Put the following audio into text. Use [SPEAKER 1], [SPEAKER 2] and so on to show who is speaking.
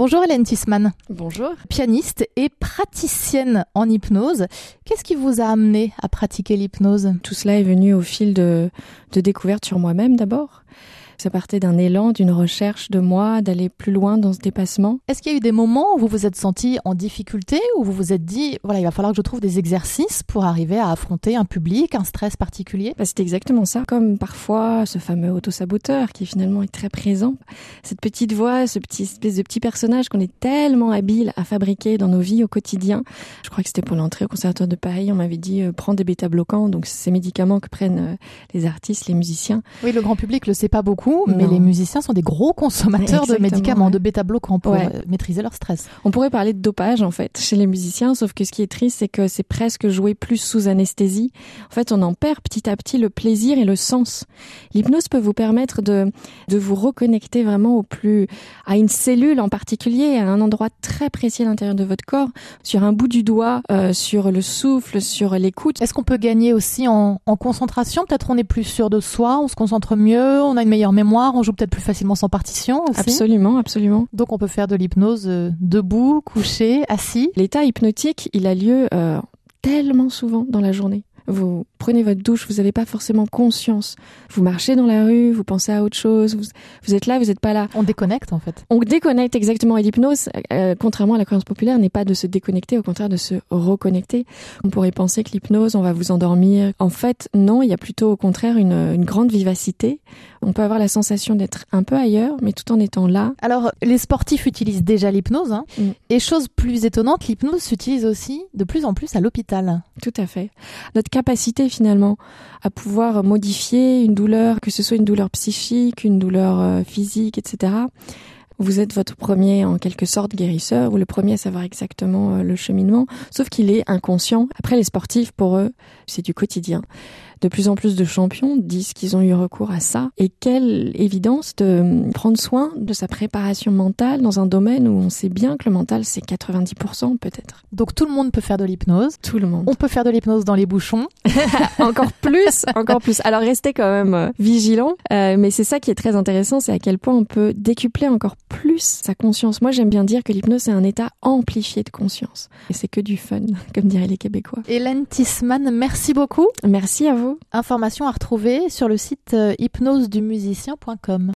[SPEAKER 1] Bonjour Hélène Tisman.
[SPEAKER 2] Bonjour.
[SPEAKER 1] Pianiste et praticienne en hypnose. Qu'est-ce qui vous a amené à pratiquer l'hypnose?
[SPEAKER 2] Tout cela est venu au fil de, de découvertes sur moi-même d'abord. Ça partait d'un élan, d'une recherche de moi, d'aller plus loin dans ce dépassement.
[SPEAKER 1] Est-ce qu'il y a eu des moments où vous vous êtes senti en difficulté, où vous vous êtes dit, voilà, il va falloir que je trouve des exercices pour arriver à affronter un public, un stress particulier?
[SPEAKER 2] Bah, C'est exactement ça. Comme parfois ce fameux auto-saboteur qui finalement est très présent. Cette petite voix, ce petit espèce de petit personnage qu'on est tellement habile à fabriquer dans nos vies au quotidien. Je crois que c'était pour l'entrée au conservatoire de Paris. On m'avait dit, euh, prends des bêta-bloquants. Donc ces médicaments que prennent euh, les artistes, les musiciens.
[SPEAKER 1] Oui, le grand public le sait pas beaucoup mais les musiciens sont des gros consommateurs de médicaments, de bêta-bloquants pour euh, maîtriser leur stress.
[SPEAKER 2] On pourrait parler de dopage en fait chez les musiciens, sauf que ce qui est triste, c'est que c'est presque jouer plus sous anesthésie. En fait, on en perd petit à petit le plaisir et le sens. L'hypnose peut vous permettre de de vous reconnecter vraiment au plus à une cellule en particulier, à un endroit très précis à l'intérieur de votre corps, sur un bout du doigt, euh, sur le souffle, sur l'écoute.
[SPEAKER 1] Est-ce qu'on peut gagner aussi en, en concentration? Peut-être on est plus sûr de soi, on se concentre mieux, on a une meilleure mémoire, on joue peut-être plus facilement sans partition aussi.
[SPEAKER 2] Absolument, absolument.
[SPEAKER 1] Donc on peut faire de l'hypnose euh, debout, couché, assis.
[SPEAKER 2] L'état hypnotique, il a lieu euh, tellement souvent dans la journée. Vous prenez votre douche, vous n'avez pas forcément conscience. Vous marchez dans la rue, vous pensez à autre chose, vous, êtes là, vous n'êtes pas là.
[SPEAKER 1] On déconnecte en fait.
[SPEAKER 2] On déconnecte exactement. Et l'hypnose, euh, contrairement à la croyance populaire, n'est pas de se déconnecter, au contraire de se reconnecter. On pourrait penser que l'hypnose, on va vous endormir. En fait, non, il y a plutôt au contraire une, une grande vivacité. On peut avoir la sensation d'être un peu ailleurs, mais tout en étant là.
[SPEAKER 1] Alors, les sportifs utilisent déjà l'hypnose. Hein, mm. Et chose plus étonnante, l'hypnose s'utilise aussi de plus en plus à l'hôpital.
[SPEAKER 2] Tout à fait. Notre capacité finalement à pouvoir modifier une douleur, que ce soit une douleur psychique, une douleur euh, physique, etc. Vous êtes votre premier en quelque sorte guérisseur ou le premier à savoir exactement euh, le cheminement, sauf qu'il est inconscient. Après les sportifs, pour eux, c'est du quotidien de plus en plus de champions disent qu'ils ont eu recours à ça. Et quelle évidence de prendre soin de sa préparation mentale dans un domaine où on sait bien que le mental, c'est 90% peut-être.
[SPEAKER 1] Donc tout le monde peut faire de l'hypnose.
[SPEAKER 2] Tout le monde.
[SPEAKER 1] On peut faire de l'hypnose dans les bouchons.
[SPEAKER 2] encore plus, encore plus. Alors restez quand même euh, vigilant. Euh, mais c'est ça qui est très intéressant, c'est à quel point on peut décupler encore plus sa conscience. Moi, j'aime bien dire que l'hypnose, c'est un état amplifié de conscience. Et c'est que du fun, comme diraient les Québécois.
[SPEAKER 1] Hélène Tisman, merci beaucoup.
[SPEAKER 2] Merci à vous.
[SPEAKER 1] Information à retrouver sur le site euh, hypnosedumumusicien.com.